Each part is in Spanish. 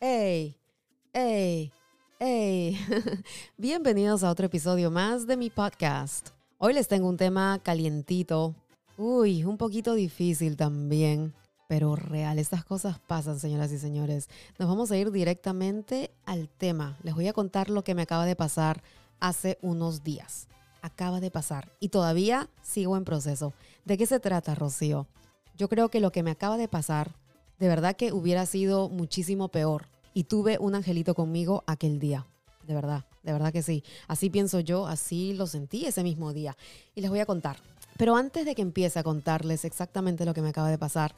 ¡Hey! ¡Hey! ¡Hey! Bienvenidos a otro episodio más de mi podcast. Hoy les tengo un tema calientito. Uy, un poquito difícil también, pero real. Estas cosas pasan, señoras y señores. Nos vamos a ir directamente al tema. Les voy a contar lo que me acaba de pasar hace unos días. Acaba de pasar y todavía sigo en proceso. ¿De qué se trata, Rocío? Yo creo que lo que me acaba de pasar de verdad que hubiera sido muchísimo peor. Y tuve un angelito conmigo aquel día. De verdad, de verdad que sí. Así pienso yo, así lo sentí ese mismo día. Y les voy a contar. Pero antes de que empiece a contarles exactamente lo que me acaba de pasar,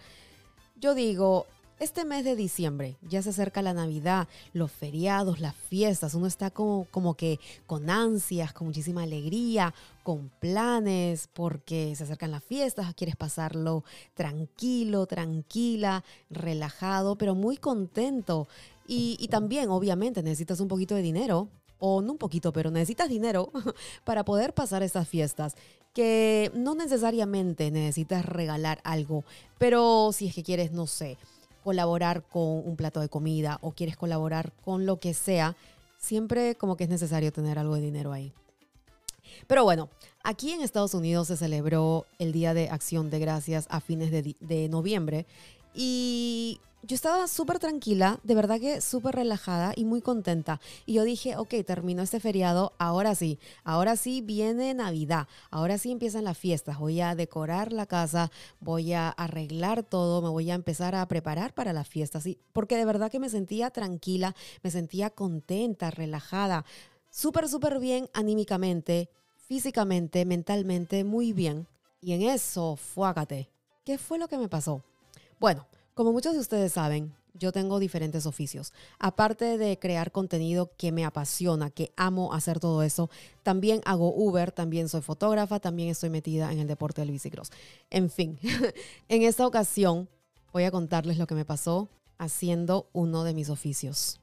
yo digo, este mes de diciembre, ya se acerca la Navidad, los feriados, las fiestas, uno está como, como que con ansias, con muchísima alegría, con planes, porque se acercan las fiestas, quieres pasarlo tranquilo, tranquila, relajado, pero muy contento. Y, y también, obviamente, necesitas un poquito de dinero, o no un poquito, pero necesitas dinero para poder pasar estas fiestas que no necesariamente necesitas regalar algo, pero si es que quieres, no sé, colaborar con un plato de comida o quieres colaborar con lo que sea, siempre como que es necesario tener algo de dinero ahí. Pero bueno, aquí en Estados Unidos se celebró el Día de Acción de Gracias a fines de, de noviembre y yo estaba súper tranquila, de verdad que súper relajada y muy contenta. Y yo dije, ok, terminó este feriado, ahora sí, ahora sí viene Navidad, ahora sí empiezan las fiestas, voy a decorar la casa, voy a arreglar todo, me voy a empezar a preparar para las fiestas, ¿sí? porque de verdad que me sentía tranquila, me sentía contenta, relajada, súper, súper bien anímicamente, físicamente, mentalmente, muy bien. Y en eso, fuácate, ¿qué fue lo que me pasó? Bueno, como muchos de ustedes saben, yo tengo diferentes oficios. Aparte de crear contenido que me apasiona, que amo hacer todo eso, también hago Uber, también soy fotógrafa, también estoy metida en el deporte del bicicross. En fin, en esta ocasión voy a contarles lo que me pasó haciendo uno de mis oficios.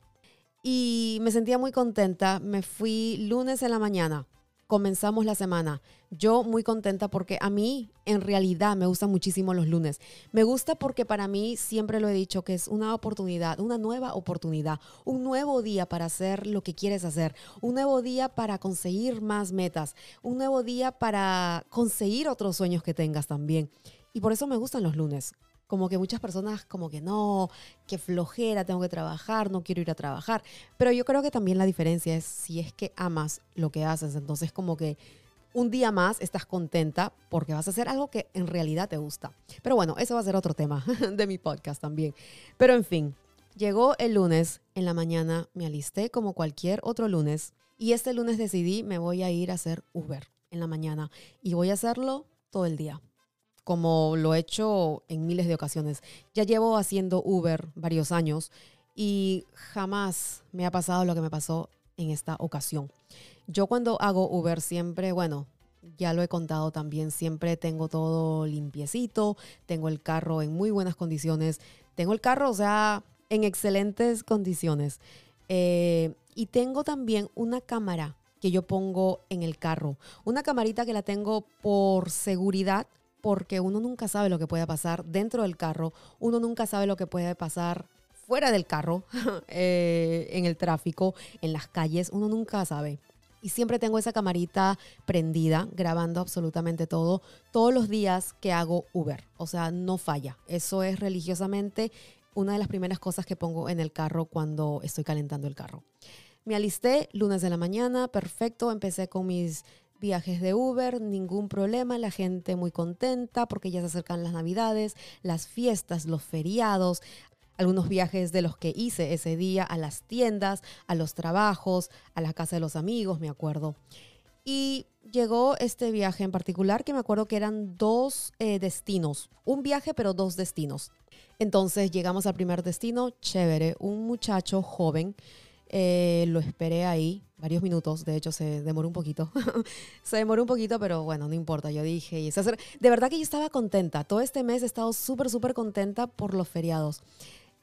Y me sentía muy contenta. Me fui lunes en la mañana comenzamos la semana. Yo muy contenta porque a mí en realidad me gustan muchísimo los lunes. Me gusta porque para mí siempre lo he dicho que es una oportunidad, una nueva oportunidad, un nuevo día para hacer lo que quieres hacer, un nuevo día para conseguir más metas, un nuevo día para conseguir otros sueños que tengas también. Y por eso me gustan los lunes como que muchas personas como que no, que flojera, tengo que trabajar, no quiero ir a trabajar. Pero yo creo que también la diferencia es si es que amas lo que haces, entonces como que un día más estás contenta porque vas a hacer algo que en realidad te gusta. Pero bueno, eso va a ser otro tema de mi podcast también. Pero en fin, llegó el lunes en la mañana, me alisté como cualquier otro lunes y este lunes decidí me voy a ir a hacer Uber en la mañana y voy a hacerlo todo el día como lo he hecho en miles de ocasiones. Ya llevo haciendo Uber varios años y jamás me ha pasado lo que me pasó en esta ocasión. Yo cuando hago Uber siempre, bueno, ya lo he contado también, siempre tengo todo limpiecito, tengo el carro en muy buenas condiciones, tengo el carro, o sea, en excelentes condiciones. Eh, y tengo también una cámara que yo pongo en el carro, una camarita que la tengo por seguridad porque uno nunca sabe lo que puede pasar dentro del carro, uno nunca sabe lo que puede pasar fuera del carro, eh, en el tráfico, en las calles, uno nunca sabe. Y siempre tengo esa camarita prendida, grabando absolutamente todo, todos los días que hago Uber. O sea, no falla. Eso es religiosamente una de las primeras cosas que pongo en el carro cuando estoy calentando el carro. Me alisté lunes de la mañana, perfecto, empecé con mis viajes de Uber, ningún problema, la gente muy contenta porque ya se acercan las navidades, las fiestas, los feriados, algunos viajes de los que hice ese día a las tiendas, a los trabajos, a la casa de los amigos, me acuerdo. Y llegó este viaje en particular que me acuerdo que eran dos eh, destinos, un viaje pero dos destinos. Entonces llegamos al primer destino, chévere, un muchacho joven eh, lo esperé ahí varios minutos, de hecho se demoró un poquito. se demoró un poquito, pero bueno, no importa, yo dije, y de verdad que yo estaba contenta. Todo este mes he estado súper, súper contenta por los feriados.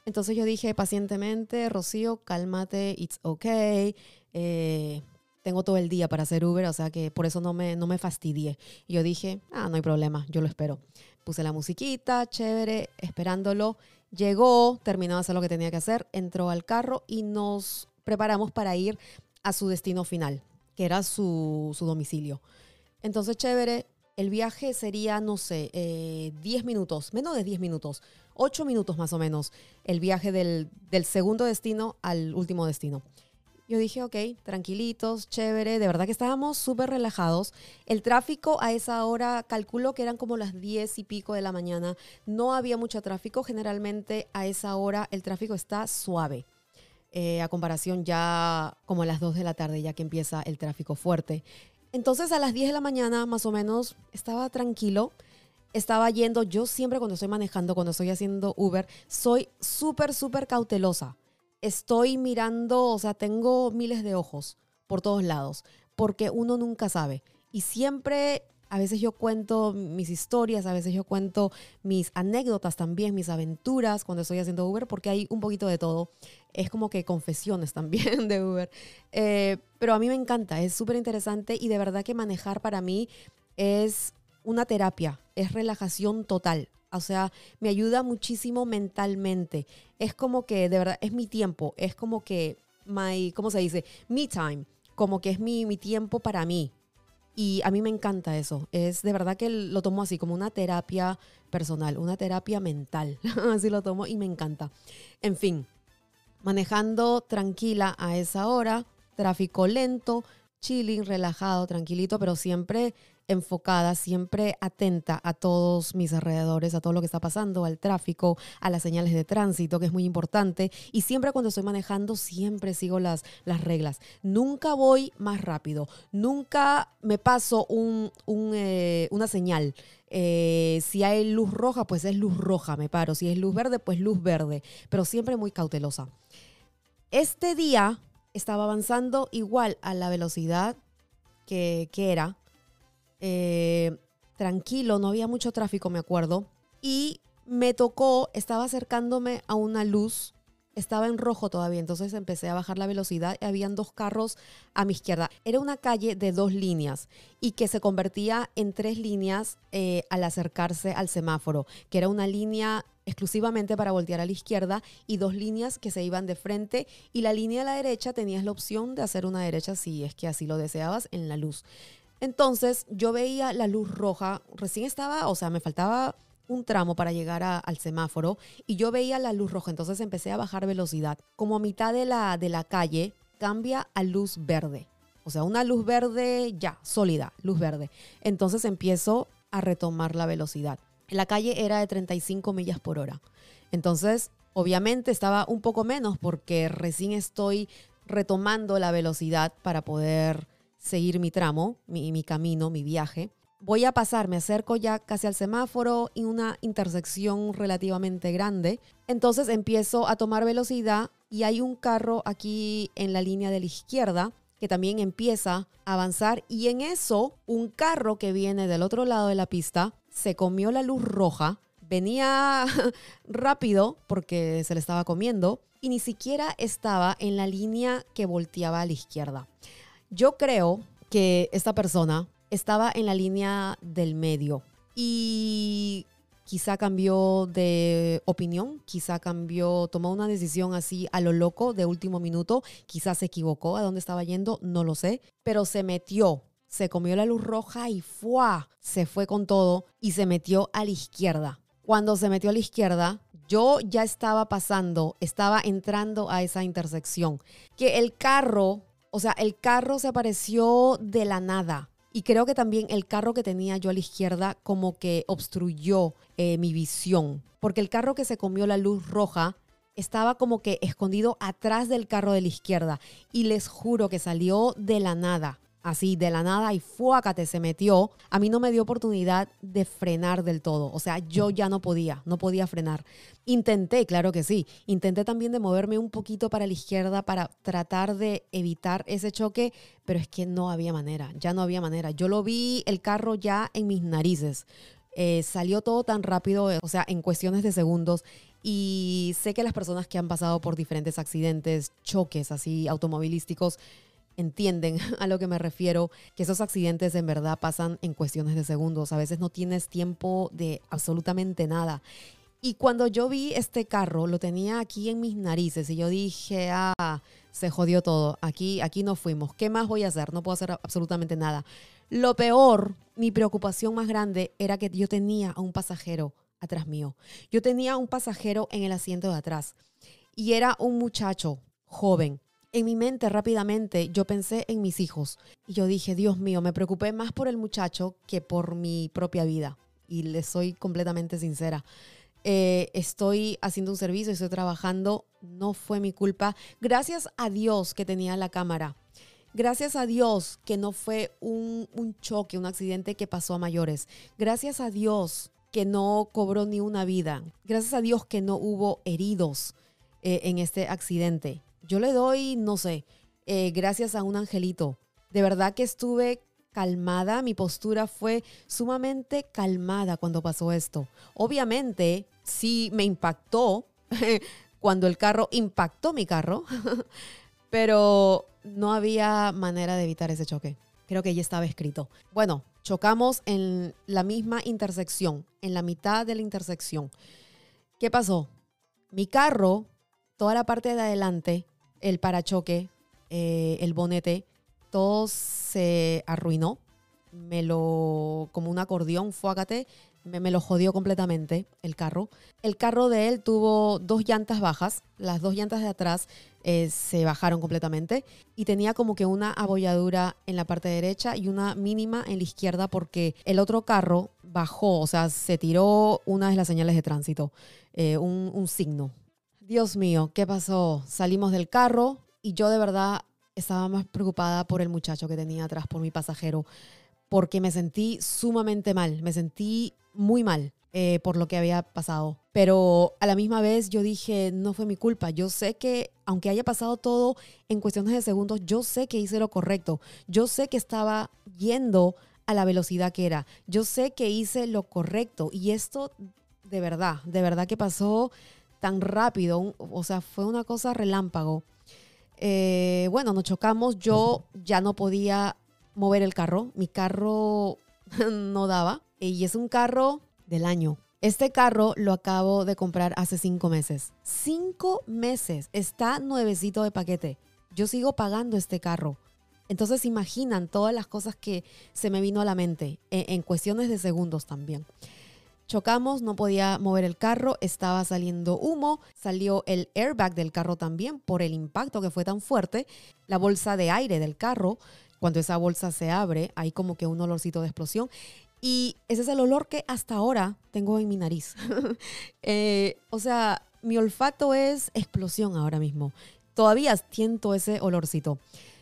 Entonces yo dije pacientemente, Rocío, cálmate, it's okay. Eh, tengo todo el día para hacer Uber, o sea que por eso no me, no me fastidié. Y yo dije, ah, no hay problema, yo lo espero. puse la musiquita, chévere, esperándolo. Llegó, terminó de hacer lo que tenía que hacer, entró al carro y nos preparamos para ir a su destino final, que era su, domicilio. Entonces, chévere, el viaje sería, no sé, 10 eh, minutos, menos de 10 minutos, 8 minutos más o menos, el viaje del, del segundo destino al último destino. Yo dije, ok, tranquilitos, chévere, de verdad que estábamos súper relajados. El tráfico a esa hora, calculo que eran como las 10 y pico de la mañana, no había mucho tráfico, generalmente a esa hora el tráfico está suave. Eh, a comparación ya como a las 2 de la tarde, ya que empieza el tráfico fuerte. Entonces a las 10 de la mañana más o menos estaba tranquilo, estaba yendo, yo siempre cuando estoy manejando, cuando estoy haciendo Uber, soy súper, súper cautelosa estoy mirando, o sea, tengo miles de ojos por todos lados, porque uno nunca sabe. Y siempre, a veces yo cuento mis historias, a veces yo cuento mis anécdotas también, mis aventuras cuando estoy haciendo Uber, porque hay un poquito de todo. Es como que confesiones también de Uber. Eh, pero a mí me encanta, es súper interesante y de verdad que manejar para mí es una terapia, es relajación total. O sea, me ayuda muchísimo mentalmente. Es como que, de verdad, es mi tiempo. Es como que, my, ¿cómo se dice? Me time. Como que es mi, mi tiempo para mí. Y a mí me encanta eso. Es de verdad que lo tomo así, como una terapia personal, una terapia mental. así lo tomo y me encanta. En fin, manejando tranquila a esa hora, tráfico lento, chilling, relajado, tranquilito, pero siempre enfocada, siempre atenta a todos mis alrededores, a todo lo que está pasando, al tráfico, a las señales de tránsito, que es muy importante. Y siempre cuando estoy manejando, siempre sigo las, las reglas. Nunca voy más rápido, nunca me paso un, eh, una señal. Eh, si hay luz roja, pues es luz roja, me paro. Si es luz verde, pues luz verde, pero siempre muy cautelosa. Este día estaba avanzando igual a la velocidad que, que era eh, tranquilo, no había mucho tráfico, me acuerdo. Y me tocó, estaba acercándome a una luz, estaba en rojo todavía, entonces empecé a bajar la velocidad y habían dos carros a mi izquierda. Era una calle de dos líneas y que se convertía en tres líneas eh, al acercarse al semáforo, que era una línea exclusivamente para voltear a la izquierda y dos líneas que se iban de frente y la línea a la derecha tenías la opción de hacer una derecha si es que así lo deseabas en la luz. Entonces yo veía la luz roja, recién estaba, o sea, me faltaba un tramo para llegar al semáforo y yo veía la luz roja, entonces empecé a bajar velocidad. Como a mitad de la, de la calle cambia a luz verde, o sea, una luz verde ya, sólida, luz verde. Entonces empiezo a retomar la velocidad. La calle era de 35 millas por hora. Entonces, obviamente estaba un poco menos porque recién estoy retomando la velocidad para poder seguir mi tramo, mi, camino, mi viaje. Voy a pasar, me acerco ya casi al semáforo y una intersección relativamente grande. Entonces empiezo a tomar velocidad y hay un carro aquí en la línea de la izquierda que también empieza a avanzar y en eso un carro que viene del otro lado de la pista se comió la luz roja, venía rápido porque se le estaba comiendo y ni siquiera estaba en la línea que volteaba a la izquierda. Yo creo que esta persona estaba en la línea del medio y quizá cambió de opinión, quizá cambió, tomó una decisión así a lo loco de último minuto, quizá se equivocó a dónde estaba yendo, no lo sé, pero se metió, se comió la luz roja y ¡fua! se fue con todo y se metió a la izquierda. Cuando se metió a la izquierda, yo ya estaba pasando, estaba entrando a esa intersección, que el carro o sea, el carro se apareció de la nada. Y creo que también el carro que tenía yo a la izquierda como que obstruyó eh, mi visión. Porque el carro que se comió la luz roja estaba como que escondido atrás del carro de la izquierda. Y les juro que salió de la nada así de la nada y fuácate se metió, a mí no me dio oportunidad de frenar del todo. O sea, yo ya no podía, no podía frenar. Intenté, claro que sí. Intenté también de moverme un poquito para la izquierda para tratar de evitar ese choque, pero es que no había manera, ya no había manera. Yo lo vi el carro ya en mis narices. Eh, salió todo tan rápido, o sea, en cuestiones de segundos. Y sé que las personas que han pasado por diferentes accidentes, choques así automovilísticos, entienden a lo que me refiero, que esos accidentes en verdad pasan en cuestiones de segundos. A veces no tienes tiempo de absolutamente nada. Y cuando yo vi este carro, lo tenía aquí en mis narices y yo dije, ah, se jodió todo, aquí, aquí no fuimos, ¿qué más voy a hacer? No puedo hacer absolutamente nada. Lo peor, mi preocupación más grande era que yo tenía a un pasajero atrás mío. Yo tenía un pasajero en el asiento de atrás y era un muchacho joven. En mi mente rápidamente yo pensé en mis hijos y yo dije, Dios mío, me preocupé más por el muchacho que por mi propia vida. Y le soy completamente sincera. Eh, estoy haciendo un servicio, estoy trabajando, no fue mi culpa. Gracias a Dios que tenía la cámara. Gracias a Dios que no fue un, choque, un accidente que pasó a mayores. Gracias a Dios que no cobró ni una vida. Gracias a Dios que no hubo heridos eh, en este accidente. Yo le doy, no sé, eh, gracias a un angelito. De verdad que estuve calmada, mi postura fue sumamente calmada cuando pasó esto. Obviamente, sí me impactó cuando el carro impactó mi carro, pero no había manera de evitar ese choque. Creo que ya estaba escrito. Bueno, chocamos en la misma intersección, en la mitad de la intersección. ¿Qué pasó? Mi carro, toda la parte de adelante, el parachoque, eh, el bonete, todo se arruinó. Me lo, como un acordeón, fuágate, me, me, lo jodió completamente el carro. El carro de él tuvo dos llantas bajas, las dos llantas de atrás eh, se bajaron completamente y tenía como que una abolladura en la parte derecha y una mínima en la izquierda porque el otro carro bajó, o sea, se tiró una de las señales de tránsito, eh, un, un signo. Dios mío, ¿qué pasó? Salimos del carro y yo de verdad estaba más preocupada por el muchacho que tenía atrás, por mi pasajero, porque me sentí sumamente mal, me sentí muy mal eh, por lo que había pasado. Pero a la misma vez yo dije, no fue mi culpa. Yo sé que, aunque haya pasado todo en cuestiones de segundos, yo sé que hice lo correcto. Yo sé que estaba yendo a la velocidad que era. Yo sé que hice lo correcto. Y esto, de verdad, de verdad que pasó tan rápido. O sea, fue una cosa relámpago. Eh, bueno, nos chocamos, yo ya no podía mover el carro, mi carro no daba y es un carro del año. Este carro lo acabo de comprar hace cinco meses. Cinco meses. Está nuevecito de paquete. Yo sigo pagando este carro. Entonces imaginan todas las cosas que se me vino a la mente en, en cuestiones de segundos también. Chocamos, no podía mover el carro, estaba saliendo humo, salió el airbag del carro también por el impacto que fue tan fuerte, la bolsa de aire del carro, cuando esa bolsa se abre, hay como que un olorcito de explosión. Y ese es el olor que hasta ahora tengo en mi nariz. Eh, o sea, mi olfato es explosión ahora mismo. Todavía siento ese olorcito.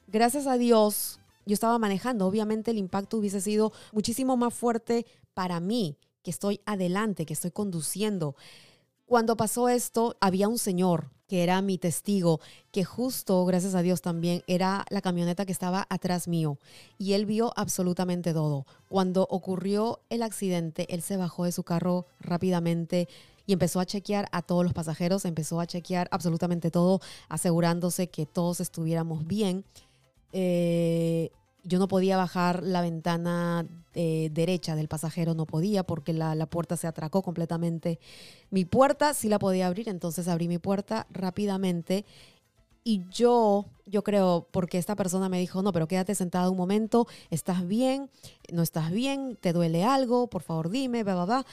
Gracias a Dios, yo estaba manejando. Obviamente el impacto hubiese sido muchísimo más fuerte para mí que estoy adelante, que estoy conduciendo. Cuando pasó esto, había un señor que era mi testigo, que justo, gracias a Dios también, era la camioneta que estaba atrás mío. Y él vio absolutamente todo. Cuando ocurrió el accidente, él se bajó de su carro rápidamente y empezó a chequear a todos los pasajeros, empezó a chequear absolutamente todo, asegurándose que todos estuviéramos bien. Eh, yo no podía bajar la ventana eh, derecha del pasajero, no podía porque la, la, puerta se atracó completamente. Mi puerta sí la podía abrir, entonces abrí mi puerta rápidamente y yo, yo creo, porque esta persona me dijo, no, pero quédate sentada un momento, estás bien, no estás bien, te duele algo, por favor dime, va, va, va.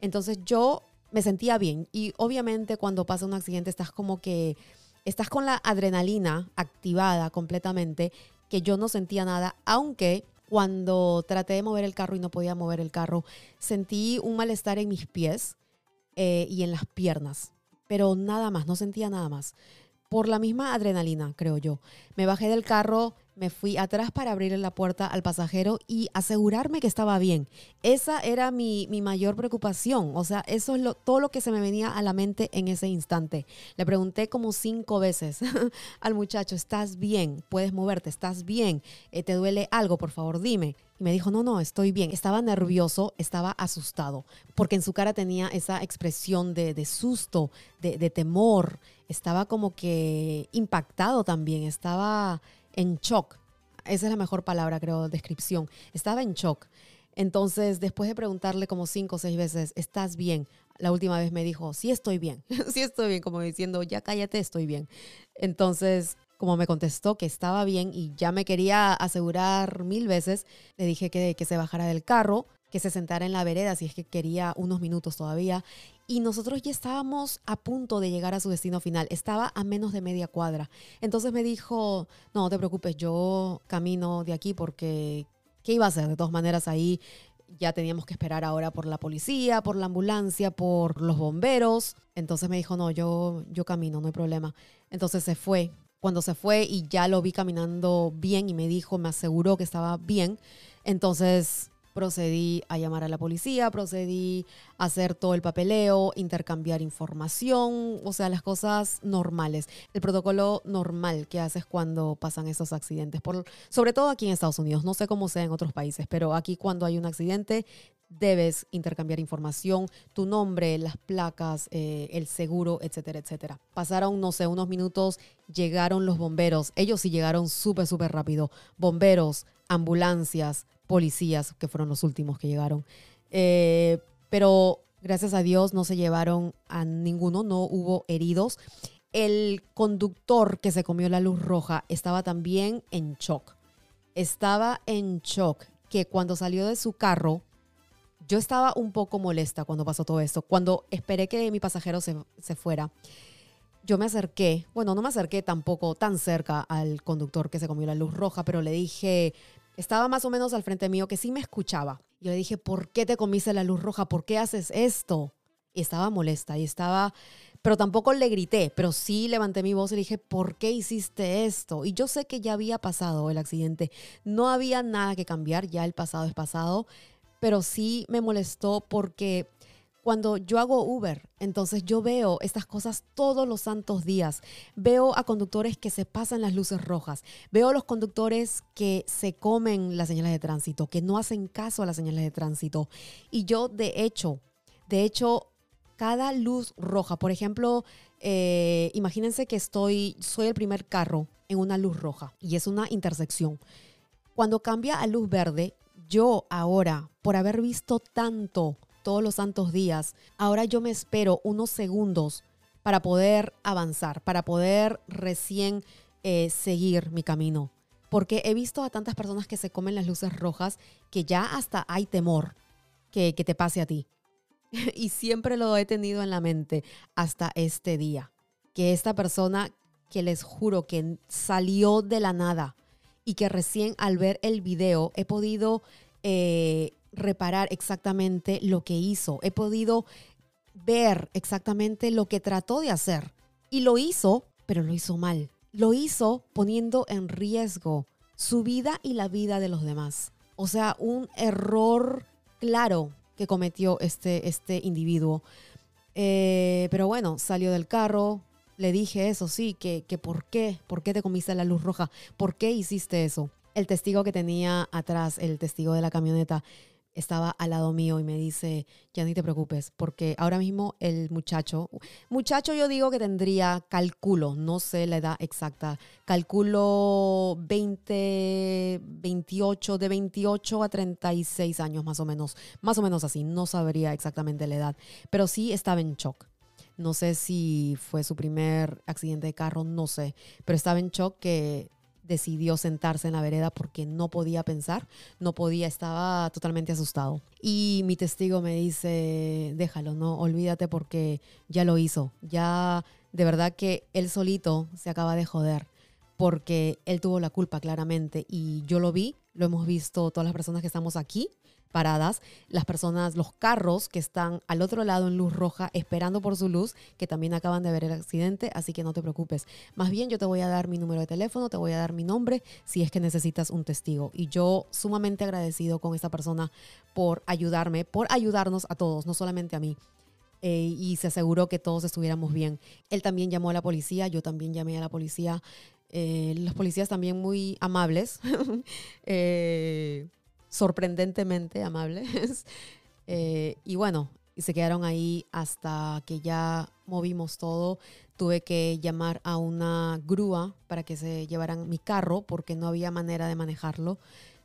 Entonces yo me sentía bien y obviamente cuando pasa un accidente estás como que estás con la adrenalina activada completamente que yo no sentía nada, aunque cuando traté de mover el carro y no podía mover el carro, sentí un malestar en mis pies eh, y en las piernas, pero nada más, no sentía nada más. Por la misma adrenalina, creo yo. Me bajé del carro, me fui atrás para abrirle la puerta al pasajero y asegurarme que estaba bien. Esa era mi, mayor preocupación. O sea, eso es lo, todo lo que se me venía a la mente en ese instante. Le pregunté como cinco veces al muchacho, ¿estás bien? ¿Puedes moverte? ¿Estás bien? Eh, ¿Te duele algo? Por favor, dime. Y me dijo, no, no, estoy bien. Estaba nervioso, estaba asustado, porque en su cara tenía esa expresión de, susto, de, de temor. Estaba como que impactado también, estaba en shock esa es la mejor palabra, creo, descripción. Estaba en shock. Entonces, después de preguntarle como cinco o seis veces, ¿estás bien? La última vez me dijo, sí estoy bien, sí estoy bien, como diciendo, ya cállate, estoy bien. Entonces, como me contestó que estaba bien y ya me quería asegurar mil veces, le dije que, que se bajara del carro, que se sentara en la vereda si es que quería unos minutos todavía. Y nosotros ya estábamos a punto de llegar a su destino final. Estaba a menos de media cuadra. Entonces me dijo, no, te preocupes, yo camino de aquí porque ¿qué iba a hacer? De todas maneras ahí ya teníamos que esperar ahora por la policía, por la ambulancia, por los bomberos. Entonces me dijo, no, yo, yo camino, no hay problema. Entonces se fue. Cuando se fue y ya lo vi caminando bien y me dijo, me aseguró que estaba bien, entonces procedí a llamar a la policía, procedí a hacer todo el papeleo, intercambiar información, o sea, las cosas normales, el protocolo normal que haces cuando pasan esos accidentes, por, sobre todo aquí en Estados Unidos, no sé cómo sea en otros países, pero aquí cuando hay un accidente debes intercambiar información, tu nombre, las placas, eh, el seguro, etcétera, etcétera. Pasaron, no sé, unos minutos, llegaron los bomberos, ellos sí llegaron súper, súper rápido, bomberos, ambulancias, policías, que fueron los últimos que llegaron. Eh, pero gracias a Dios no se llevaron a ninguno, no hubo heridos. El conductor que se comió la luz roja estaba también en shock. Estaba en shock que cuando salió de su carro, yo estaba un poco molesta cuando pasó todo esto. Cuando esperé que mi pasajero se, se fuera, yo me acerqué, bueno, no me acerqué tampoco tan cerca al conductor que se comió la luz roja, pero le dije, estaba más o menos al frente mío que sí me escuchaba. Yo le dije, ¿por qué te comiste la luz roja? ¿Por qué haces esto? Y estaba molesta y estaba, pero tampoco le grité, pero sí levanté mi voz y le dije, ¿por qué hiciste esto? Y yo sé que ya había pasado el accidente, no había nada que cambiar, ya el pasado es pasado, pero sí me molestó porque cuando yo hago Uber, entonces yo veo estas cosas todos los santos días. Veo a conductores que se pasan las luces rojas. Veo a los conductores que se comen las señales de tránsito, que no hacen caso a las señales de tránsito. Y yo, de hecho, de hecho, cada luz roja, por ejemplo, eh, imagínense que estoy, soy el primer carro en una luz roja y es una intersección. Cuando cambia a luz verde, yo ahora, por haber visto tanto todos los santos días, ahora yo me espero unos segundos para poder avanzar, para poder recién eh, seguir mi camino. Porque he visto a tantas personas que se comen las luces rojas que ya hasta hay temor que, que te pase a ti. y siempre lo he tenido en la mente hasta este día. Que esta persona que les juro que salió de la nada y que recién al ver el video he podido eh, reparar exactamente lo que hizo. He podido ver exactamente lo que trató de hacer. Y lo hizo, pero lo hizo mal. Lo hizo poniendo en riesgo su vida y la vida de los demás. O sea, un error claro que cometió este, este individuo. Eh, pero bueno, salió del carro. Le dije eso, sí, que, que por qué, por qué te comiste la luz roja, por qué hiciste eso. El testigo que tenía atrás, el testigo de la camioneta, estaba al lado mío y me dice, ya ni te preocupes, porque ahora mismo el muchacho, muchacho yo digo que tendría, calculo, no sé la edad exacta, calculo 20, 28, de 28 a 36 años más o menos, más o menos así, no sabría exactamente la edad, pero sí estaba en shock. No sé si fue su primer accidente de carro, no sé, pero estaba en shock que decidió sentarse en la vereda porque no podía pensar, no podía, estaba totalmente asustado. Y mi testigo me dice, déjalo, no, olvídate porque ya lo hizo, ya de verdad que él solito se acaba de joder porque él tuvo la culpa claramente y yo lo vi, lo hemos visto todas las personas que estamos aquí paradas, las personas, los carros que están al otro lado en luz roja esperando por su luz, que también acaban de ver el accidente, así que no te preocupes. Más bien yo te voy a dar mi número de teléfono, te voy a dar mi nombre si es que necesitas un testigo. Y yo sumamente agradecido con esta persona por ayudarme, por ayudarnos a todos, no solamente a mí. Eh, y se aseguró que todos estuviéramos bien. Él también llamó a la policía, yo también llamé a la policía. Eh, los policías también muy amables. eh, sorprendentemente amables. Eh, y bueno, y se quedaron ahí hasta que ya movimos todo. Tuve que llamar a una grúa para que se llevaran mi carro porque no había manera de manejarlo.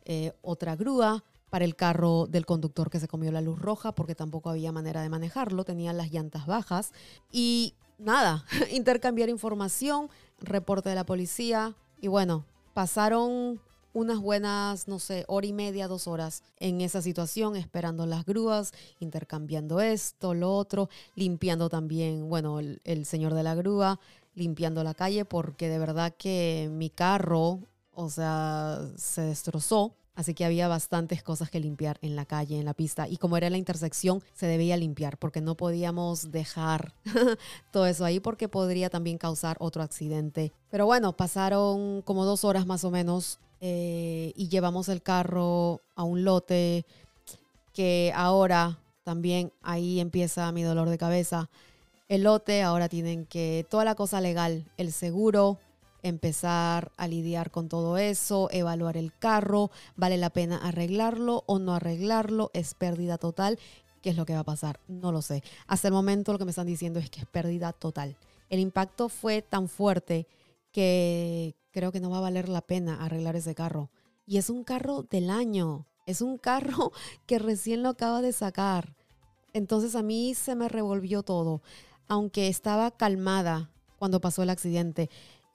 Eh, otra grúa para el carro del conductor que se comió la luz roja porque tampoco había manera de manejarlo. Tenía las llantas bajas. Y nada, intercambiar información, reporte de la policía. Y bueno, pasaron unas buenas, no sé, hora y media, dos horas en esa situación, esperando las grúas, intercambiando esto, lo otro, limpiando también, bueno, el, el señor de la grúa, limpiando la calle, porque de verdad que mi carro, o sea, se destrozó. Así que había bastantes cosas que limpiar en la calle, en la pista. Y como era la intersección, se debía limpiar porque no podíamos dejar todo eso ahí porque podría también causar otro accidente. Pero bueno, pasaron como dos horas más o menos eh, y llevamos el carro a un lote que ahora también ahí empieza mi dolor de cabeza. El lote ahora tienen que, toda la cosa legal, el seguro, empezar a lidiar con todo eso, evaluar el carro, vale la pena arreglarlo o no arreglarlo, es pérdida total. ¿Qué es lo que va a pasar? No lo sé. Hasta el momento lo que me están diciendo es que es pérdida total. El impacto fue tan fuerte que creo que no va a valer la pena arreglar ese carro. Y es un carro del año, es un carro que recién lo acaba de sacar. Entonces a mí se me revolvió todo. Aunque estaba calmada cuando pasó el accidente,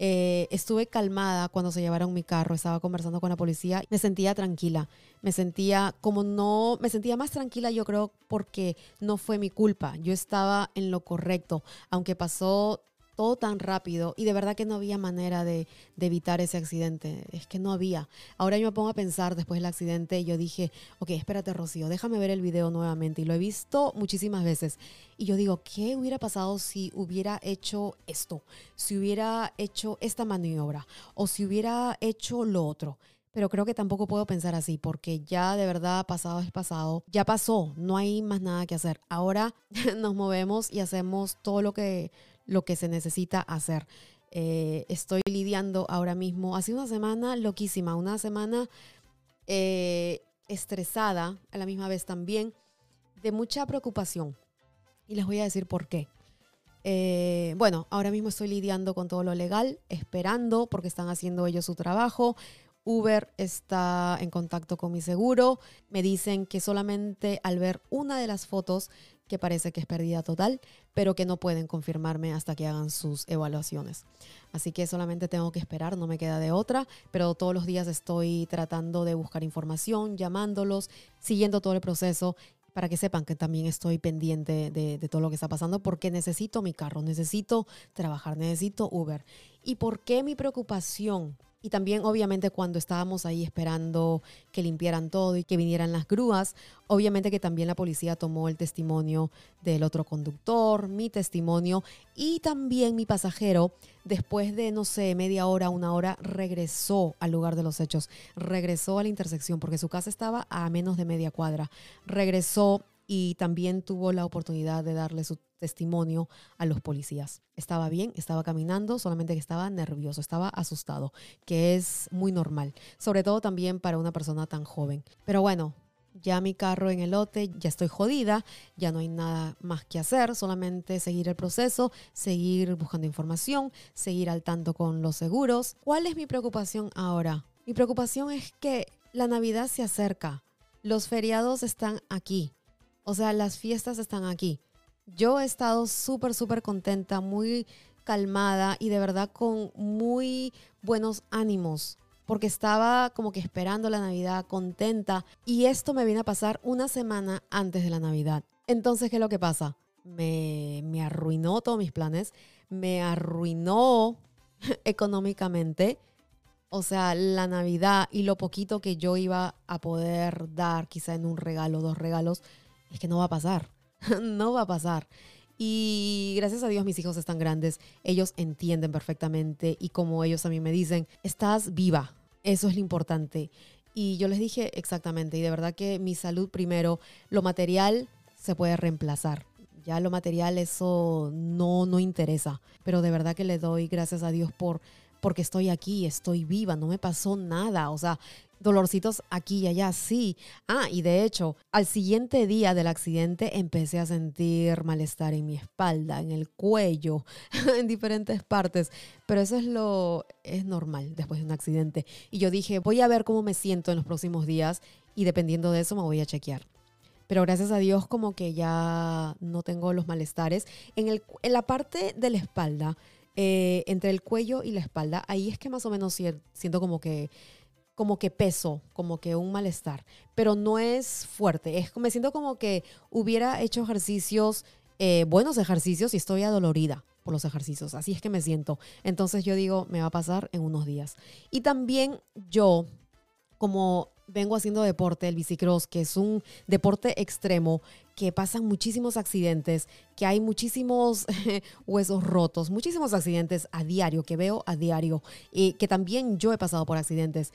eh, estuve calmada cuando se llevaron mi carro, estaba conversando con la policía, me sentía tranquila, me sentía como no, me sentía más tranquila yo creo porque no fue mi culpa, yo estaba en lo correcto, aunque pasó todo tan rápido y de verdad que no había manera de, evitar ese accidente. Es que no había. Ahora yo me pongo a pensar después del accidente y yo dije, ok, espérate Rocío, déjame ver el video nuevamente. Y lo he visto muchísimas veces. Y yo digo, ¿qué hubiera pasado si hubiera hecho esto? Si hubiera hecho esta maniobra o si hubiera hecho lo otro pero creo que tampoco puedo pensar así porque ya de verdad pasado es pasado, ya pasó, no hay más nada que hacer. Ahora nos movemos y hacemos todo lo que lo que se necesita hacer. Eh, estoy lidiando ahora mismo, hace una semana loquísima, una semana eh, estresada, a la misma vez también, de mucha preocupación. Y les voy a decir por qué. Eh, bueno, ahora mismo estoy lidiando con todo lo legal, esperando porque están haciendo ellos su trabajo. Uber está en contacto con mi seguro. Me dicen que solamente al ver una de las fotos que parece que es pérdida total, pero que no pueden confirmarme hasta que hagan sus evaluaciones. Así que solamente tengo que esperar, no me queda de otra, pero todos los días estoy tratando de buscar información, llamándolos, siguiendo todo el proceso para que sepan que también estoy pendiente de, de, todo lo que está pasando porque necesito mi carro, necesito trabajar, necesito Uber. ¿Y por qué mi preocupación? Y también obviamente cuando estábamos ahí esperando que limpiaran todo y que vinieran las grúas, obviamente que también la policía tomó el testimonio del otro conductor, mi testimonio y también mi pasajero, después de, no sé, media hora, una hora, regresó al lugar de los hechos, regresó a la intersección porque su casa estaba a menos de media cuadra, regresó y también tuvo la oportunidad de darle su testimonio a los policías. Estaba bien, estaba caminando, solamente que estaba nervioso, estaba asustado, que es muy normal, sobre todo también para una persona tan joven. Pero bueno, ya mi carro en el lote, ya estoy jodida, ya no hay nada más que hacer, solamente seguir el proceso, seguir buscando información, seguir al tanto con los seguros. ¿Cuál es mi preocupación ahora? Mi preocupación es que la Navidad se acerca, los feriados están aquí, o sea, las fiestas están aquí. Yo he estado súper, súper contenta, muy calmada y de verdad con muy buenos ánimos, porque estaba como que esperando la Navidad, contenta, y esto me viene a pasar una semana antes de la Navidad. Entonces, ¿qué es lo que pasa? Me, me arruinó todos mis planes, me arruinó económicamente. O sea, la Navidad y lo poquito que yo iba a poder dar, quizá en un regalo, dos regalos, es que no va a pasar, no va a pasar. Y gracias a Dios mis hijos están grandes, ellos entienden perfectamente y como ellos a mí me dicen, estás viva, eso es lo importante. Y yo les dije exactamente, y de verdad que mi salud primero, lo material se puede reemplazar. Ya lo material eso no, no interesa, pero de verdad que le doy gracias a Dios por porque estoy aquí, estoy viva, no me pasó nada. O sea, dolorcitos aquí y allá, sí. Ah, y de hecho, al siguiente día del accidente empecé a sentir malestar en mi espalda, en el cuello, en diferentes partes. Pero eso es lo, es normal después de un accidente. Y yo dije, voy a ver cómo me siento en los próximos días y dependiendo de eso me voy a chequear. Pero gracias a Dios como que ya no tengo los malestares. En, el, en la parte de la espalda, eh, entre el cuello y la espalda, ahí es que más o menos siento como que como que peso, como que un malestar, pero no es fuerte. Es, me siento como que hubiera hecho ejercicios, eh, buenos ejercicios y estoy adolorida por los ejercicios. Así es que me siento. Entonces yo digo, me va a pasar en unos días. Y también yo, como vengo haciendo deporte, el bicicross, que es un deporte extremo, que pasan muchísimos accidentes, que hay muchísimos huesos rotos, muchísimos accidentes a diario, que veo a diario, y que también yo he pasado por accidentes.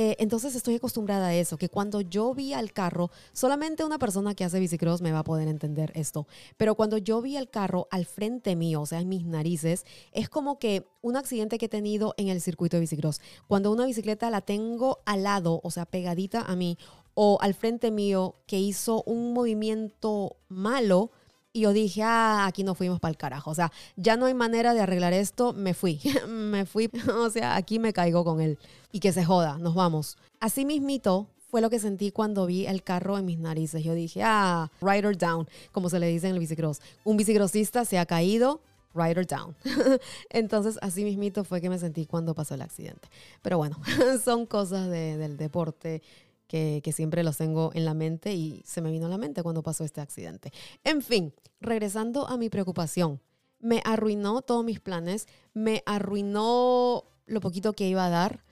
Eh, entonces estoy acostumbrada a eso, que cuando yo vi al carro, solamente una persona que hace bicicross me va a poder entender esto, pero cuando yo vi al carro al frente mío, o sea, en mis narices, es como que un accidente que he tenido en el circuito de bicicross. Cuando una bicicleta la tengo al lado, o sea, pegadita a mí, o al frente mío, que hizo un movimiento malo, y yo dije, ah, aquí no fuimos para el carajo. O sea, ya no hay manera de arreglar esto, me fui. me fui, o sea, aquí me caigo con él. Y que se joda, nos vamos. Así mismito fue lo que sentí cuando vi el carro en mis narices. Yo dije, ah, rider down, como se le dice en el bicicross. Un bicicrossista se ha caído, rider down. Entonces, así mismito fue que me sentí cuando pasó el accidente. Pero bueno, son cosas del deporte que, siempre los tengo en la mente y se me vino a la mente cuando pasó este accidente. En fin, regresando a mi preocupación, me arruinó todos mis planes, me arruinó lo poquito que iba a dar,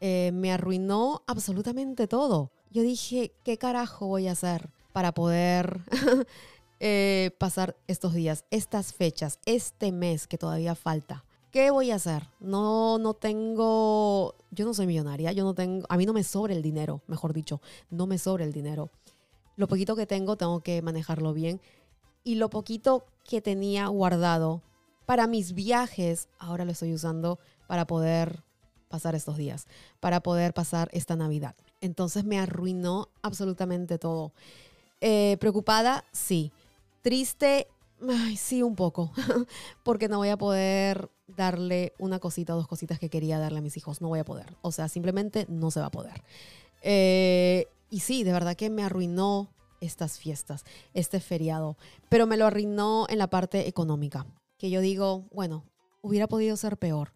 eh, me arruinó absolutamente todo. Yo dije, ¿qué carajo voy a hacer para poder eh, pasar estos días, estas fechas, este mes que todavía falta? ¿Qué voy a hacer? No, no tengo, yo no soy millonaria, yo no tengo, a mí no me sobra el dinero, mejor dicho, no me sobra el dinero. Lo poquito que tengo tengo que manejarlo bien y lo poquito que tenía guardado para mis viajes, ahora lo estoy usando para poder pasar estos días, para poder pasar esta Navidad. Entonces me arruinó absolutamente todo. Eh, preocupada, sí. Triste, Ay, sí, un poco, porque no voy a poder darle una cosita o dos cositas que quería darle a mis hijos, no voy a poder, o sea, simplemente no se va a poder. Eh, y sí, de verdad que me arruinó estas fiestas, este feriado, pero me lo arruinó en la parte económica, que yo digo, bueno, hubiera podido ser peor.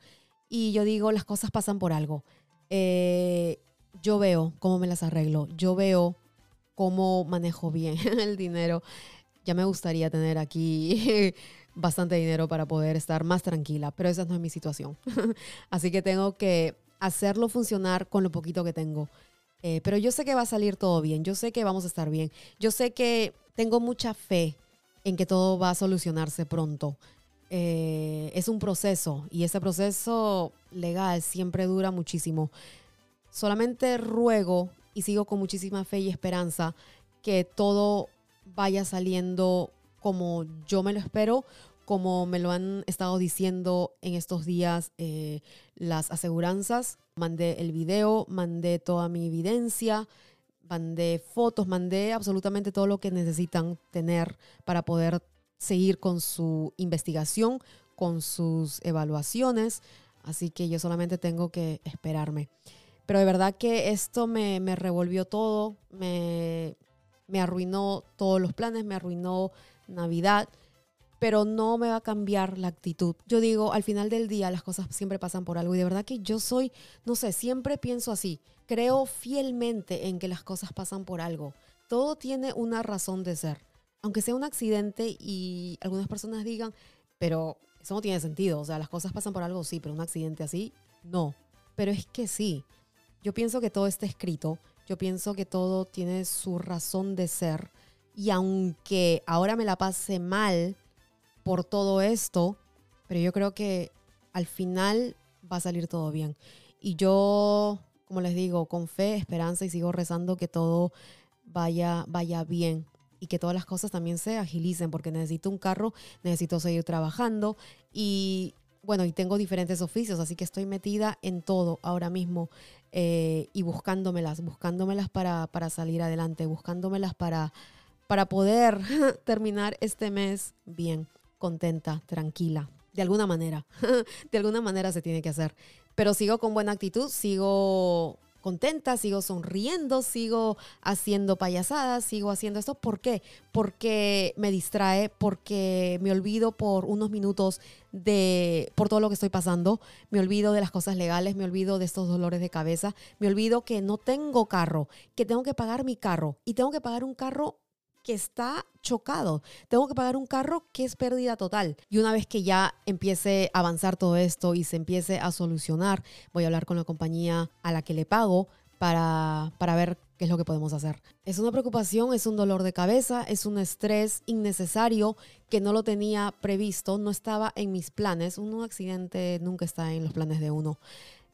Y yo digo, las cosas pasan por algo. Eh, yo veo cómo me las arreglo, yo veo cómo manejo bien el dinero ya me gustaría tener aquí bastante dinero para poder estar más tranquila, pero esa no es mi situación. Así que tengo que hacerlo funcionar con lo poquito que tengo. Eh, pero yo sé que va a salir todo bien, yo sé que vamos a estar bien, yo sé que tengo mucha fe en que todo va a solucionarse pronto. Eh, es un proceso y ese proceso legal siempre dura muchísimo. Solamente ruego y sigo con muchísima fe y esperanza que todo vaya saliendo como yo me lo espero, como me lo han estado diciendo en estos días eh, las aseguranzas. Mandé el video, mandé toda mi evidencia, mandé fotos, mandé absolutamente todo lo que necesitan tener para poder seguir con su investigación, con sus evaluaciones. Así que yo solamente tengo que esperarme. Pero de verdad que esto me, me revolvió todo, me, me arruinó todos los planes, me arruinó Navidad, pero no me va a cambiar la actitud. Yo digo, al final del día las cosas siempre pasan por algo y de verdad que yo soy, no sé, siempre pienso así, creo fielmente en que las cosas pasan por algo. Todo tiene una razón de ser. Aunque sea un accidente y algunas personas digan, pero eso no tiene sentido, o sea, las cosas pasan por algo, sí, pero un accidente así, no. Pero es que sí. Yo pienso que todo está escrito yo pienso que todo tiene su razón de ser. Y aunque ahora me la pase mal por todo esto, pero yo creo que al final va a salir todo bien. Y yo, como les digo, con fe, esperanza y sigo rezando que todo vaya, vaya bien y que todas las cosas también se agilicen porque necesito un carro, necesito seguir trabajando y bueno, y tengo diferentes oficios, así que estoy metida en todo ahora mismo eh, y buscándomelas, buscándomelas para, para salir adelante, buscándomelas para, para poder terminar este mes bien, contenta, tranquila, de alguna manera, de alguna manera se tiene que hacer. Pero sigo con buena actitud, sigo contenta, sigo sonriendo, sigo haciendo payasadas, sigo haciendo esto. ¿Por qué? Porque me distrae, porque me olvido por unos minutos de por todo lo que estoy pasando, me olvido de las cosas legales, me olvido de estos dolores de cabeza, me olvido que no tengo carro, que tengo que pagar mi carro y tengo que pagar un carro que está chocado. Tengo que pagar un carro que es pérdida total. Y una vez que ya empiece a avanzar todo esto y se empiece a solucionar, voy a hablar con la compañía a la que le pago para, para ver qué es lo que podemos hacer. Es una preocupación, es un dolor de cabeza, es un estrés innecesario que no lo tenía previsto, no estaba en mis planes. Un accidente nunca está en los planes de uno.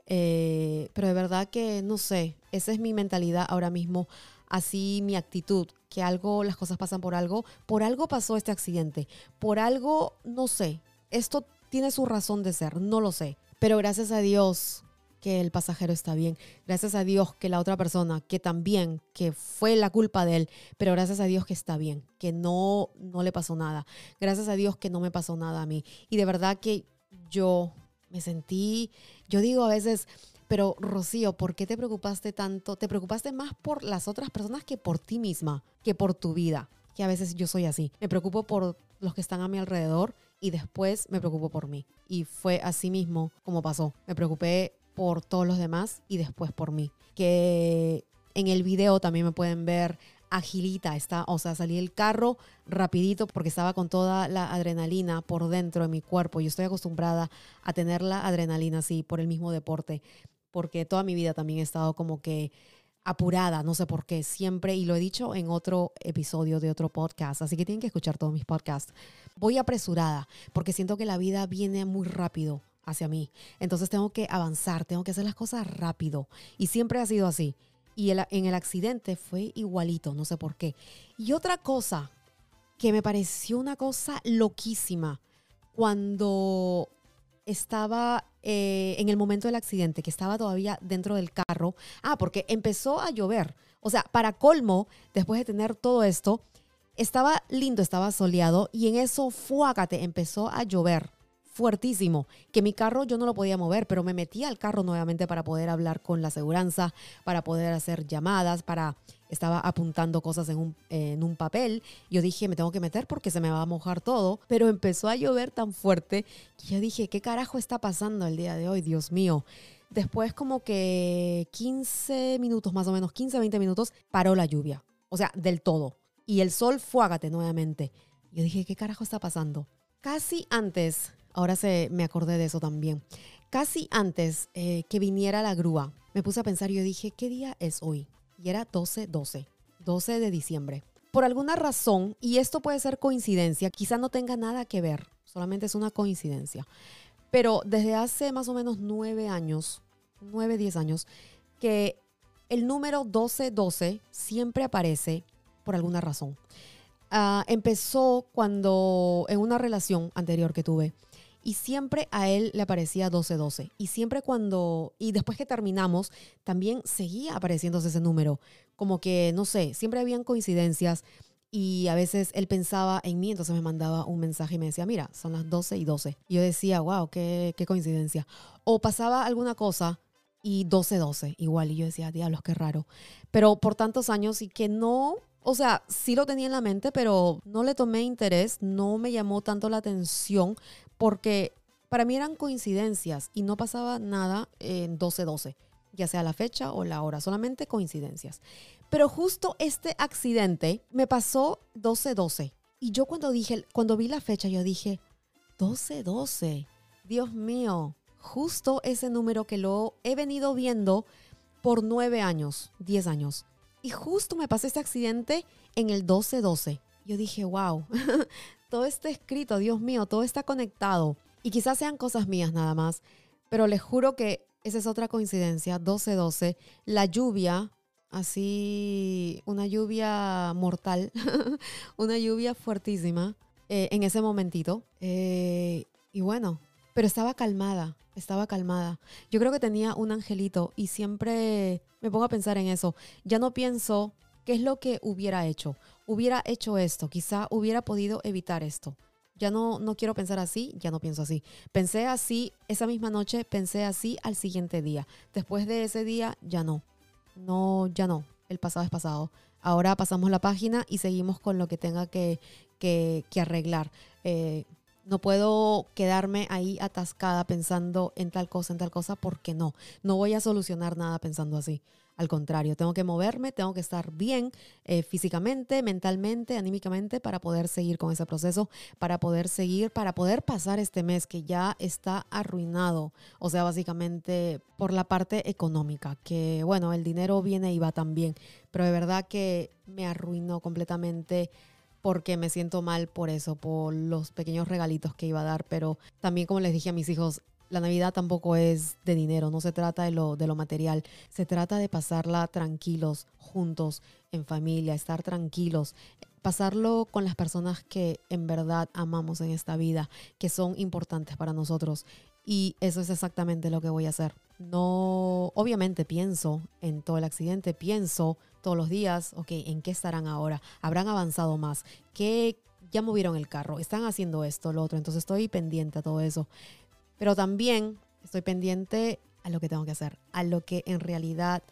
Eh, pero de verdad que no sé, esa es mi mentalidad ahora mismo así mi actitud, que algo, las cosas pasan por algo, por algo pasó este accidente, por algo, no sé, esto tiene su razón de ser, no lo sé, pero gracias a Dios que el pasajero está bien, gracias a Dios que la otra persona, que también, que fue la culpa de él, pero gracias a Dios que está bien, que no, no le pasó nada, gracias a Dios que no me pasó nada a mí, y de verdad que yo me sentí, yo digo a veces, pero Rocío, ¿por qué te preocupaste tanto? Te preocupaste más por las otras personas que por ti misma, que por tu vida. Que a veces yo soy así. Me preocupo por los que están a mi alrededor y después me preocupo por mí. Y fue así mismo como pasó. Me preocupé por todos los demás y después por mí. Que en el video también me pueden ver agilita, está, o sea, salí del carro rapidito porque estaba con toda la adrenalina por dentro de mi cuerpo. Yo estoy acostumbrada a tener la adrenalina así por el mismo deporte porque toda mi vida también he estado como que apurada, no sé por qué, siempre, y lo he dicho en otro episodio de otro podcast, así que tienen que escuchar todos mis podcasts. Voy apresurada porque siento que la vida viene muy rápido hacia mí, entonces tengo que avanzar, tengo que hacer las cosas rápido, y siempre ha sido así. Y en el accidente fue igualito, no sé por qué. Y otra cosa que me pareció una cosa loquísima, cuando estaba eh, en el momento del accidente, que estaba todavía dentro del carro. Ah, porque empezó a llover. O sea, para colmo, después de tener todo esto, estaba lindo, estaba soleado y en eso, fuácate, empezó a llover fuertísimo, que mi carro yo no lo podía mover, pero me metí al carro nuevamente para poder hablar con la aseguranza, para poder hacer llamadas, para estaba apuntando cosas en un, en un papel. Yo dije, me tengo que meter porque se me va a mojar todo, pero empezó a llover tan fuerte que yo dije, ¿qué carajo está pasando el día de hoy? Dios mío. Después como que 15 minutos, más o menos 15, 20 minutos, paró la lluvia. O sea, del todo. Y el sol fuágate nuevamente. Yo dije, ¿qué carajo está pasando? Casi antes Ahora se, me acordé de eso también. Casi antes eh, que viniera la grúa, me puse a pensar y yo dije, ¿qué día es hoy? Y era 12-12, 12 de diciembre. Por alguna razón, y esto puede ser coincidencia, quizá no tenga nada que ver, solamente es una coincidencia. Pero desde hace más o menos nueve años, nueve, diez años, que el número 1212 siempre aparece por alguna razón. Ah, empezó cuando en una relación anterior que tuve, y siempre a él le aparecía 1212. Y siempre cuando, y después que terminamos, también seguía apareciéndose ese número. Como que, no sé, siempre habían coincidencias y a veces él pensaba en mí, entonces me mandaba un mensaje y me decía, mira, son las 12 y 12. Y yo decía, wow, qué, qué coincidencia. O pasaba alguna cosa y 12-12, igual. Y yo decía, diablos, qué raro. Pero por tantos años y que no o sea, sí lo tenía en la mente, pero no le tomé interés, no me llamó tanto la atención porque para mí eran coincidencias y no pasaba nada en 12-12, ya sea la fecha o la hora, solamente coincidencias. Pero justo este accidente me pasó 12-12 y yo cuando dije, cuando vi la fecha, yo dije 12-12, Dios mío, justo ese número que lo he venido viendo por nueve años, 10 años. Y justo me pasó este accidente en el 12-12. Yo dije, wow, todo está escrito, Dios mío, todo está conectado. Y quizás sean cosas mías nada más, pero les juro que esa es otra coincidencia, 12-12, la lluvia, así, una lluvia mortal, una lluvia fuertísima eh, en ese momentito. Eh, y bueno, pero estaba calmada, estaba calmada. Yo creo que tenía un angelito y siempre me pongo a pensar en eso. Ya no pienso qué es lo que hubiera hecho. Hubiera hecho esto, quizá hubiera podido evitar esto. Ya no, no quiero pensar así, ya no pienso así. Pensé así esa misma noche, pensé así al siguiente día. Después de ese día, ya no. No, ya no. El pasado es pasado. Ahora pasamos la página y seguimos con lo que tenga que, que, arreglar. Eh, no puedo quedarme ahí atascada pensando en tal cosa, en tal cosa, porque no. No voy a solucionar nada pensando así. Al contrario, tengo que moverme, tengo que estar bien eh, físicamente, mentalmente, anímicamente para poder seguir con ese proceso, para poder seguir, para poder pasar este mes que ya está arruinado. O sea, básicamente por la parte económica, que bueno, el dinero viene y va también, pero de verdad que me arruinó completamente porque me siento mal por eso, por los pequeños regalitos que iba a dar, pero también como les dije a mis hijos, la Navidad tampoco es de dinero, no se trata de lo, de lo material, se trata de pasarla tranquilos, juntos, en familia, estar tranquilos, pasarlo con las personas que en verdad amamos en esta vida, que son importantes para nosotros. Y eso es exactamente lo que voy a hacer. No, obviamente pienso en todo el accidente, pienso todos los días, ok, ¿en qué estarán ahora? ¿Habrán avanzado más? ¿Qué ya movieron el carro? ¿Están haciendo esto, lo otro? Entonces estoy pendiente a todo eso. Pero también estoy pendiente a lo que tengo que hacer, a lo que en realidad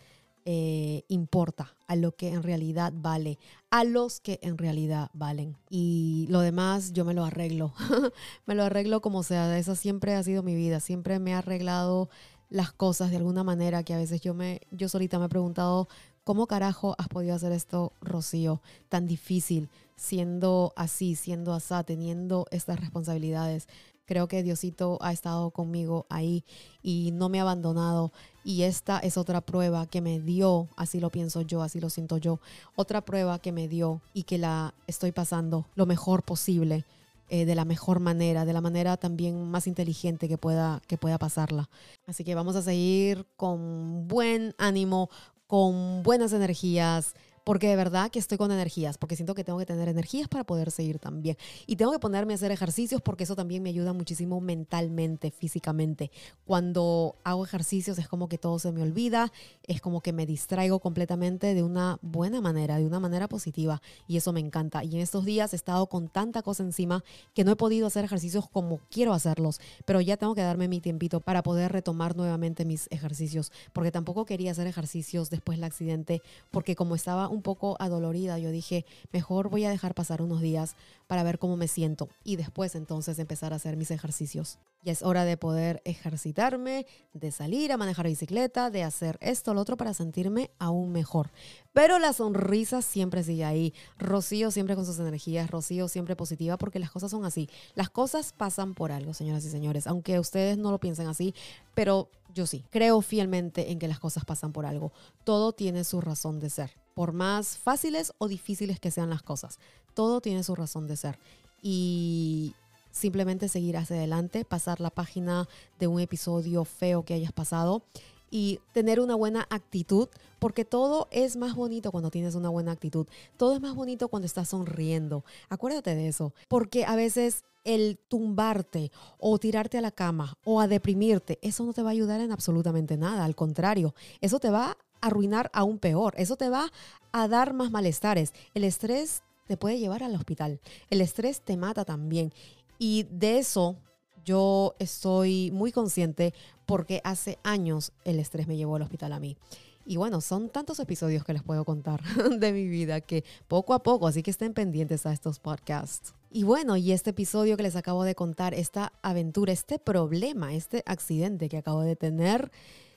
eh, importa, a lo que en realidad vale, a los que en realidad valen. Y lo demás yo me lo arreglo, me lo arreglo como sea, esa siempre ha sido mi vida, siempre me ha arreglado las cosas de alguna manera que a veces yo me yo solita me he preguntado cómo carajo has podido hacer esto Rocío tan difícil siendo así siendo asá teniendo estas responsabilidades Creo que Diosito ha estado conmigo ahí y no me ha abandonado. Y esta es otra prueba que me dio, así lo pienso yo, así lo siento yo, otra prueba que me dio y que la estoy pasando lo mejor posible. Eh, de la mejor manera, de la manera también más inteligente que pueda, que pueda pasarla. Así que vamos a seguir con buen ánimo, con buenas energías, porque de verdad que estoy con energías, porque siento que tengo que tener energías para poder seguir también. Y tengo que ponerme a hacer ejercicios porque eso también me ayuda muchísimo mentalmente, físicamente. Cuando hago ejercicios es como que todo se me olvida, es como que me distraigo completamente de una buena manera, de una manera positiva y eso me encanta. Y en estos días he estado con tanta cosa encima que no he podido hacer ejercicios como quiero hacerlos, pero ya tengo que darme mi tiempito para poder retomar nuevamente mis ejercicios, porque tampoco quería hacer ejercicios después del accidente, porque como estaba un poco adolorida, yo dije, mejor voy a dejar pasar unos días para ver cómo me siento y después entonces empezar a hacer mis ejercicios. Ya es hora de poder ejercitarme, de salir a manejar bicicleta, de hacer esto, lo otro para sentirme aún mejor. Pero la sonrisa siempre sigue ahí. Rocío siempre con sus energías, Rocío siempre positiva porque las cosas son así. Las cosas pasan por algo, señoras y señores, aunque ustedes no lo piensen así, pero yo sí, creo fielmente en que las cosas pasan por algo. Todo tiene su razón de ser, por más fáciles o difíciles que sean las cosas. Todo tiene su razón de ser. Y simplemente seguir hacia adelante, pasar la página de un episodio feo que hayas pasado y tener una buena actitud, porque todo es más bonito cuando tienes una buena actitud. Todo es más bonito cuando estás sonriendo. Acuérdate de eso, porque a veces el tumbarte o tirarte a la cama o a deprimirte, eso no te va a ayudar en absolutamente nada. Al contrario, eso te va arruinar aún peor. Eso te va a dar más malestares. El estrés te puede llevar al hospital. El estrés te mata también. Y de eso yo estoy muy consciente porque hace años el estrés me llevó al hospital a mí. Y bueno, son tantos episodios que les puedo contar de mi vida que poco a poco, así que estén pendientes a estos podcasts. Y bueno, y este episodio que les acabo de contar, esta aventura, este problema, este accidente que acabo de tener,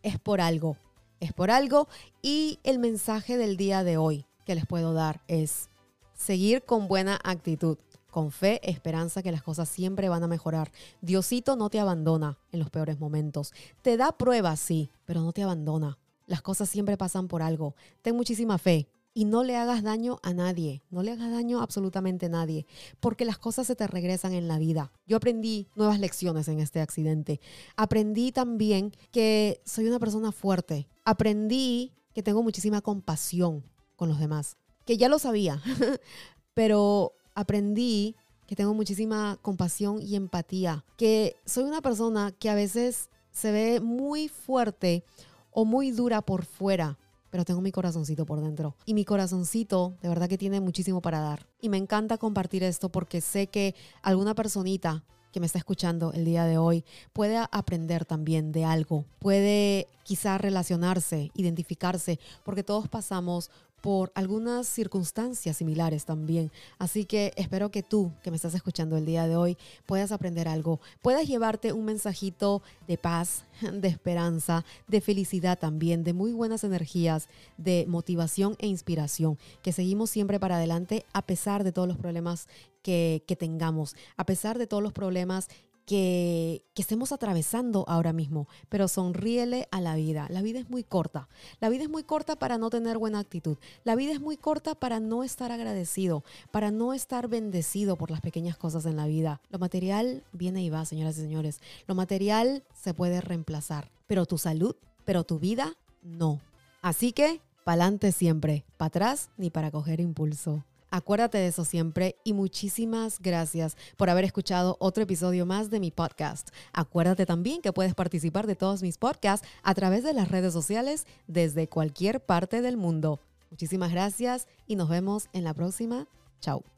es por algo. Es por algo. Y el mensaje del día de hoy que les puedo dar es seguir con buena actitud con fe, esperanza que las cosas siempre van a mejorar. Diosito no te abandona en los peores momentos. Te da pruebas, sí, pero no te abandona. Las cosas siempre pasan por algo. Ten muchísima fe y no le hagas daño a nadie. No le hagas daño a absolutamente nadie, porque las cosas se te regresan en la vida. Yo aprendí nuevas lecciones en este accidente. Aprendí también que soy una persona fuerte. Aprendí que tengo muchísima compasión con los demás, que ya lo sabía, pero aprendí que tengo muchísima compasión y empatía, que soy una persona que a veces se ve muy fuerte o muy dura por fuera, pero tengo mi corazoncito por dentro. Y mi corazoncito de verdad que tiene muchísimo para dar. Y me encanta compartir esto porque sé que alguna personita que me está escuchando el día de hoy puede aprender también de algo, puede quizá relacionarse, identificarse, porque todos pasamos por algunas circunstancias similares también. Así que espero que tú, que me estás escuchando el día de hoy, puedas aprender algo, puedas llevarte un mensajito de paz, de esperanza, de felicidad también, de muy buenas energías, de motivación e inspiración, que seguimos siempre para adelante a pesar de todos los problemas que, que tengamos, a pesar de todos los problemas que, estemos atravesando ahora mismo, pero sonríele a la vida. La vida es muy corta. La vida es muy corta para no tener buena actitud. La vida es muy corta para no estar agradecido, para no estar bendecido por las pequeñas cosas en la vida. Lo material viene y va, señoras y señores. Lo material se puede reemplazar, pero tu salud, pero tu vida, no. Así que, pa'lante siempre, para atrás ni para coger impulso. Acuérdate de eso siempre y muchísimas gracias por haber escuchado otro episodio más de mi podcast. Acuérdate también que puedes participar de todos mis podcasts a través de las redes sociales desde cualquier parte del mundo. Muchísimas gracias y nos vemos en la próxima. Chao.